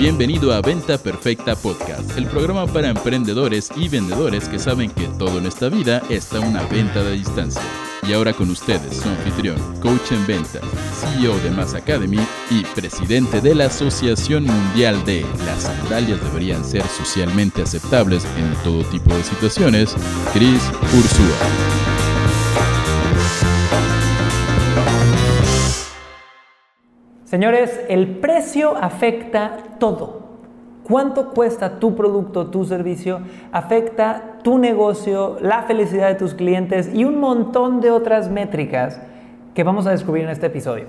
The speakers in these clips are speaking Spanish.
Bienvenido a Venta Perfecta Podcast, el programa para emprendedores y vendedores que saben que todo en esta vida está una venta de distancia. Y ahora con ustedes, su anfitrión, coach en ventas, CEO de Mass Academy y presidente de la Asociación Mundial de Las sandalias deberían ser socialmente aceptables en todo tipo de situaciones, Chris Ursúa. Señores, el precio afecta todo. ¿Cuánto cuesta tu producto, tu servicio? Afecta tu negocio, la felicidad de tus clientes y un montón de otras métricas que vamos a descubrir en este episodio.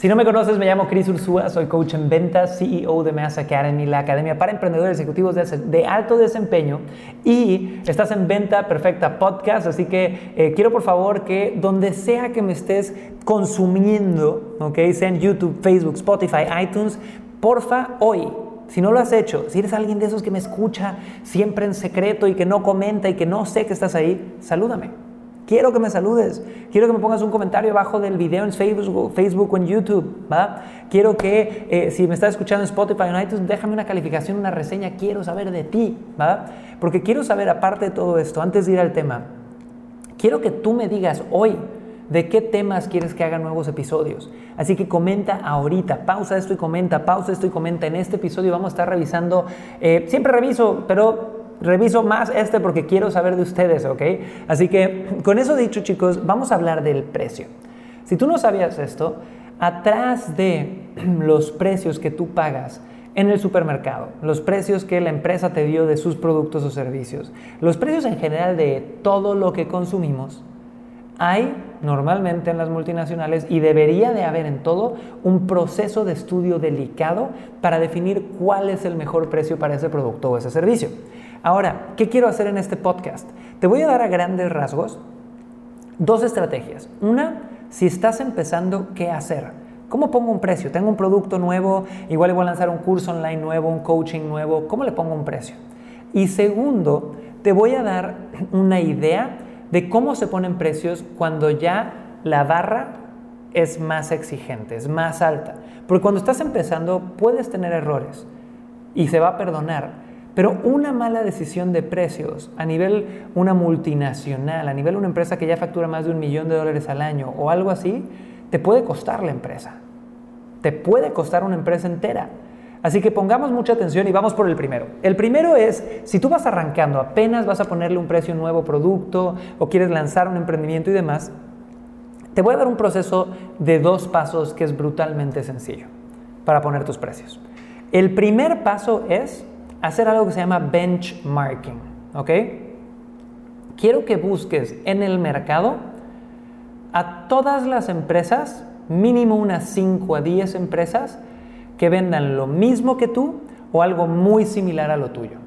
Si no me conoces, me llamo Chris Ursúa, soy coach en ventas, CEO de Mass Academy, la academia para emprendedores ejecutivos de, alto desempeño. Y estás en Venta Perfecta Podcast, así que eh, quiero por favor que donde sea que me estés consumiendo, ¿ok? sea en YouTube, Facebook, Spotify, iTunes, porfa, hoy si no lo has hecho, si eres alguien de esos que me escucha siempre en secreto y que no comenta y que no sé que estás ahí, salúdame. Quiero que me saludes. Quiero que me pongas un comentario abajo del video en Facebook, Facebook o en YouTube. ¿va? Quiero que, eh, si me estás escuchando en Spotify o iTunes, déjame una calificación, una reseña. Quiero saber de ti. ¿va? Porque quiero saber, aparte de todo esto, antes de ir al tema, quiero que tú me digas hoy de qué temas quieres que haga nuevos episodios. Así que comenta ahorita, pausa esto y comenta, pausa esto y comenta. En este episodio vamos a estar revisando, eh, siempre reviso, pero reviso más este porque quiero saber de ustedes, ¿ok? Así que con eso dicho, chicos, vamos a hablar del precio. Si tú no sabías esto, atrás de los precios que tú pagas en el supermercado, los precios que la empresa te dio de sus productos o servicios, los precios en general de todo lo que consumimos, hay normalmente en las multinacionales y debería de haber en todo un proceso de estudio delicado para definir cuál es el mejor precio para ese producto o ese servicio. Ahora, ¿qué quiero hacer en este podcast? Te voy a dar a grandes rasgos dos estrategias. Una, si estás empezando, ¿qué hacer? ¿Cómo pongo un precio? Tengo un producto nuevo, igual voy a lanzar un curso online nuevo, un coaching nuevo. ¿Cómo le pongo un precio? Y segundo, te voy a dar una idea de cómo se ponen precios cuando ya la barra es más exigente, es más alta. Porque cuando estás empezando puedes tener errores y se va a perdonar. Pero una mala decisión de precios a nivel una multinacional, a nivel una empresa que ya factura más de un millón de dólares al año o algo así, te puede costar la empresa. Te puede costar una empresa entera. Así que pongamos mucha atención y vamos por el primero. El primero es, si tú vas arrancando, apenas vas a ponerle un precio a un nuevo producto o quieres lanzar un emprendimiento y demás, te voy a dar un proceso de dos pasos que es brutalmente sencillo para poner tus precios. El primer paso es hacer algo que se llama benchmarking, ¿ok? Quiero que busques en el mercado a todas las empresas, mínimo unas 5 a 10 empresas, que vendan lo mismo que tú o algo muy similar a lo tuyo.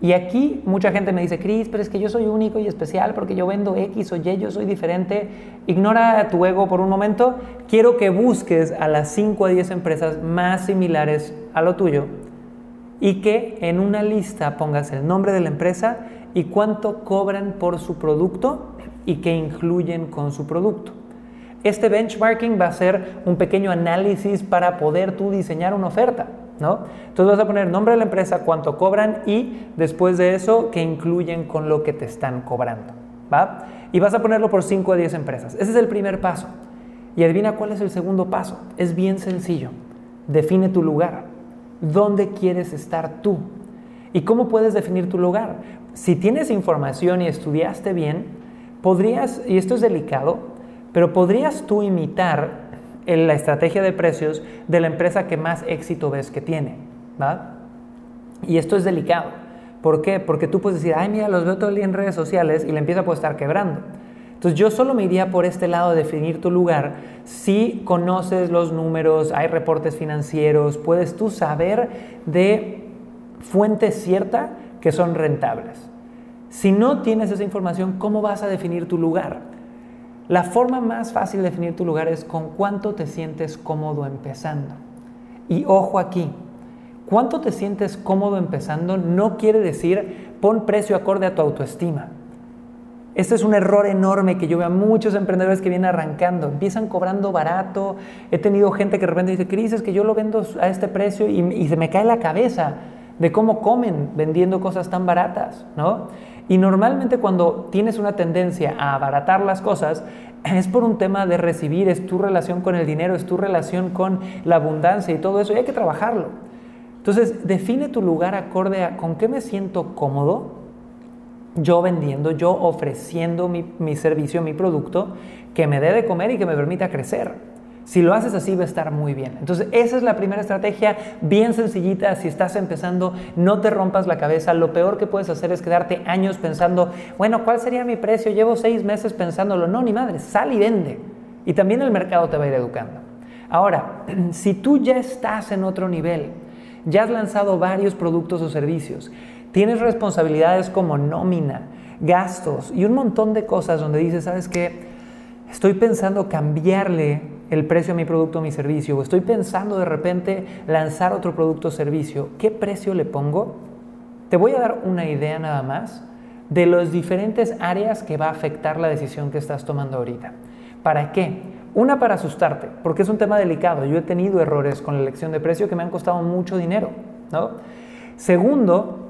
Y aquí mucha gente me dice, Cris, pero es que yo soy único y especial porque yo vendo X o Y, yo soy diferente. Ignora tu ego por un momento. Quiero que busques a las 5 a 10 empresas más similares a lo tuyo y que en una lista pongas el nombre de la empresa y cuánto cobran por su producto y qué incluyen con su producto. Este benchmarking va a ser un pequeño análisis para poder tú diseñar una oferta, ¿no? Entonces vas a poner nombre de la empresa, cuánto cobran y después de eso qué incluyen con lo que te están cobrando, ¿va? Y vas a ponerlo por 5 a 10 empresas. Ese es el primer paso. Y adivina cuál es el segundo paso. Es bien sencillo. Define tu lugar. ¿Dónde quieres estar tú? ¿Y cómo puedes definir tu lugar? Si tienes información y estudiaste bien, podrías, y esto es delicado, pero podrías tú imitar la estrategia de precios de la empresa que más éxito ves que tiene, ¿va? Y esto es delicado. ¿Por qué? Porque tú puedes decir, ay, mira, los veo todo el día en redes sociales y la empieza a estar quebrando. Entonces yo solo me iría por este lado de definir tu lugar si conoces los números, hay reportes financieros, puedes tú saber de fuente cierta que son rentables. Si no tienes esa información, ¿cómo vas a definir tu lugar? La forma más fácil de definir tu lugar es con cuánto te sientes cómodo empezando. Y ojo aquí, cuánto te sientes cómodo empezando no quiere decir pon precio acorde a tu autoestima. Este es un error enorme que yo veo a muchos emprendedores que vienen arrancando, empiezan cobrando barato. He tenido gente que de repente dice, Cris, es que yo lo vendo a este precio y, y se me cae la cabeza de cómo comen vendiendo cosas tan baratas, ¿no? Y normalmente cuando tienes una tendencia a abaratar las cosas, es por un tema de recibir, es tu relación con el dinero, es tu relación con la abundancia y todo eso, y hay que trabajarlo. Entonces, define tu lugar acorde a con qué me siento cómodo, yo vendiendo, yo ofreciendo mi, servicio, mi producto, que me dé de comer y que me permita crecer. Si lo haces así va a estar muy bien. Entonces, esa es la primera estrategia, bien sencillita. Si estás empezando, no te rompas la cabeza. Lo peor que puedes hacer es quedarte años pensando, bueno, ¿cuál sería mi precio? Llevo seis meses pensándolo. No, ni madre, sal y vende. Y también el mercado te va a ir educando. Ahora, si tú ya estás en otro nivel, ya has lanzado varios productos o servicios, Tienes responsabilidades como nómina, gastos y un montón de cosas donde dices, ¿sabes qué? Estoy pensando cambiarle el precio a mi producto o mi servicio, o estoy pensando de repente lanzar otro producto o servicio. ¿Qué precio le pongo? Te voy a dar una idea nada más de las diferentes áreas que va a afectar la decisión que estás tomando ahorita. ¿Para qué? Una para asustarte, porque es un tema delicado. Yo he tenido errores con la elección de precio que me han costado mucho dinero. ¿no? Segundo,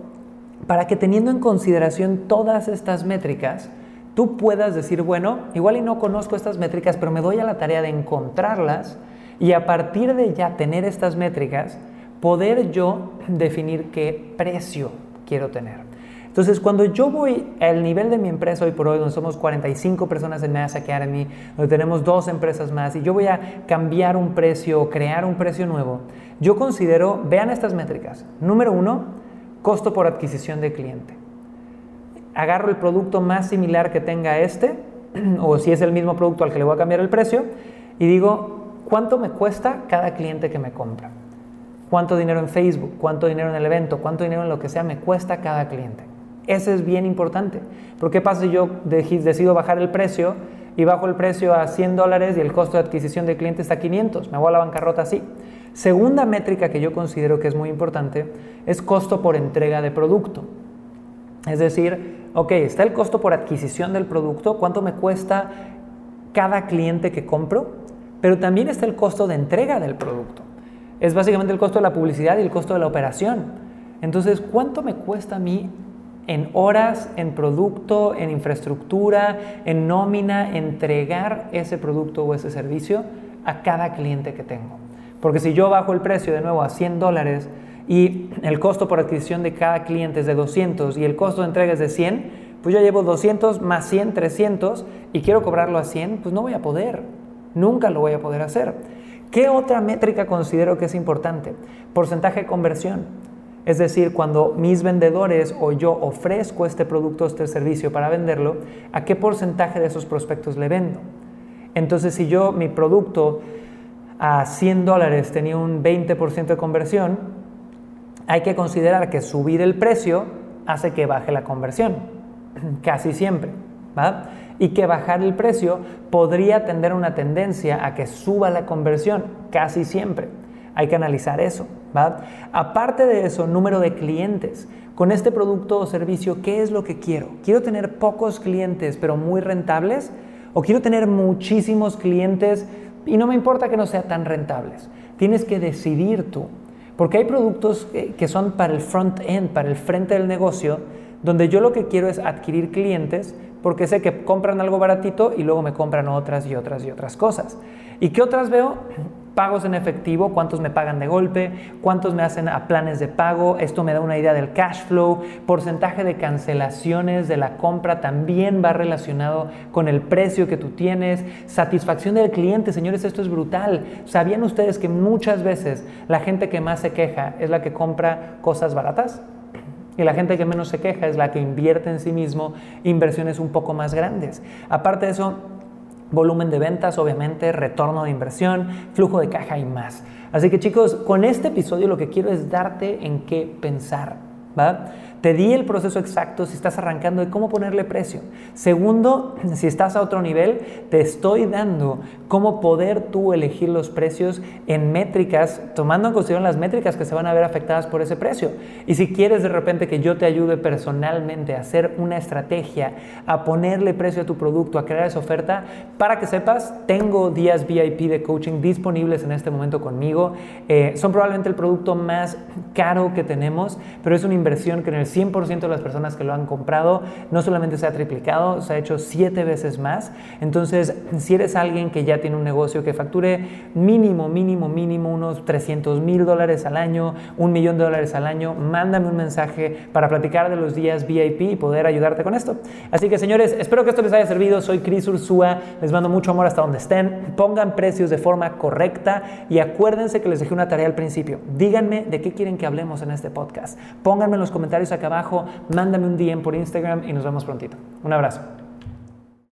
para que teniendo en consideración todas estas métricas, tú puedas decir, bueno, igual y no conozco estas métricas, pero me doy a la tarea de encontrarlas y a partir de ya tener estas métricas, poder yo definir qué precio quiero tener. Entonces, cuando yo voy al nivel de mi empresa hoy por hoy, donde somos 45 personas en Mass Academy, donde tenemos dos empresas más, y yo voy a cambiar un precio, crear un precio nuevo, yo considero, vean estas métricas. Número uno, costo por adquisición de cliente. Agarro el producto más similar que tenga este, o si es el mismo producto al que le voy a cambiar el precio, y digo, ¿cuánto me cuesta cada cliente que me compra? ¿Cuánto dinero en Facebook? ¿Cuánto dinero en el evento? ¿Cuánto dinero en lo que sea me cuesta cada cliente? Ese es bien importante. ¿Por qué pasa si yo decido bajar el precio y bajo el precio a 100 dólares y el costo de adquisición de cliente está a 500? Me voy a la bancarrota así. Segunda métrica que yo considero que es muy importante es costo por entrega de producto. Es decir, ok, está el costo por adquisición del producto, cuánto me cuesta cada cliente que compro, pero también está el costo de entrega del producto. Es básicamente el costo de la publicidad y el costo de la operación. Entonces, ¿cuánto me cuesta a mí en horas, en producto, en infraestructura, en nómina, entregar ese producto o ese servicio a cada cliente que tengo? Porque si yo bajo el precio de nuevo a 100 dólares y el costo por adquisición de cada cliente es de 200 y el costo de entrega es de 100, pues yo llevo 200 más 100, 300 y quiero cobrarlo a 100, pues no voy a poder. Nunca lo voy a poder hacer. ¿Qué otra métrica considero que es importante? Porcentaje de conversión. Es decir, cuando mis vendedores o yo ofrezco este producto o este servicio para venderlo, ¿a qué porcentaje de esos prospectos le vendo? Entonces, si yo mi producto a 100 dólares tenía un 20% de conversión, hay que considerar que subir el precio hace que baje la conversión, casi siempre. Y que bajar el precio podría tener una tendencia a que suba la conversión, casi siempre. Hay que analizar eso. Aparte de eso, número de clientes. Con este producto o servicio, ¿qué es lo que quiero? ¿Quiero tener pocos clientes pero muy rentables? ¿O quiero tener muchísimos clientes y no me importa que no sean tan rentables. Tienes que decidir tú. Porque hay productos que son para el front end, para el frente del negocio, donde yo lo que quiero es adquirir clientes porque sé que compran algo baratito y luego me compran otras y otras y otras cosas. ¿Y qué otras veo? Pagos en efectivo, cuántos me pagan de golpe, cuántos me hacen a planes de pago, esto me da una idea del cash flow, porcentaje de cancelaciones de la compra también va relacionado con el precio que tú tienes, satisfacción del cliente, señores, esto es brutal. ¿Sabían ustedes que muchas veces la gente que más se queja es la que compra cosas baratas? Y la gente que menos se queja es la que invierte en sí mismo inversiones un poco más grandes. Aparte de eso, volumen de ventas, obviamente, retorno de inversión, flujo de caja y más. Así que chicos, con este episodio lo que quiero es darte en qué pensar. ¿va? Te di el proceso exacto si estás arrancando de cómo ponerle precio. Segundo, si estás a otro nivel, te estoy dando cómo poder tú elegir los precios en métricas, tomando en consideración las métricas que se van a ver afectadas por ese precio. Y si quieres de repente que yo te ayude personalmente a hacer una estrategia, a ponerle precio a tu producto, a crear esa oferta, para que sepas, tengo días VIP de coaching disponibles en este momento conmigo. Eh, son probablemente el producto más caro que tenemos, pero es una inversión que en el 100% de las personas que lo han comprado no solamente se ha triplicado, se ha hecho siete veces más. Entonces, si eres alguien que ya tiene un negocio que facture mínimo, mínimo, mínimo unos 300 mil dólares al año, un millón de dólares al año, mándame un mensaje para platicar de los días VIP y poder ayudarte con esto. Así que señores, espero que esto les haya servido. Soy Cris Ursúa, les mando mucho amor hasta donde estén. Pongan precios de forma correcta y acuérdense que les dejé una tarea al principio. Díganme de qué quieren que hablemos en este podcast. Pónganme en los comentarios acá abajo, mándame un DM por Instagram y nos vemos prontito. Un abrazo.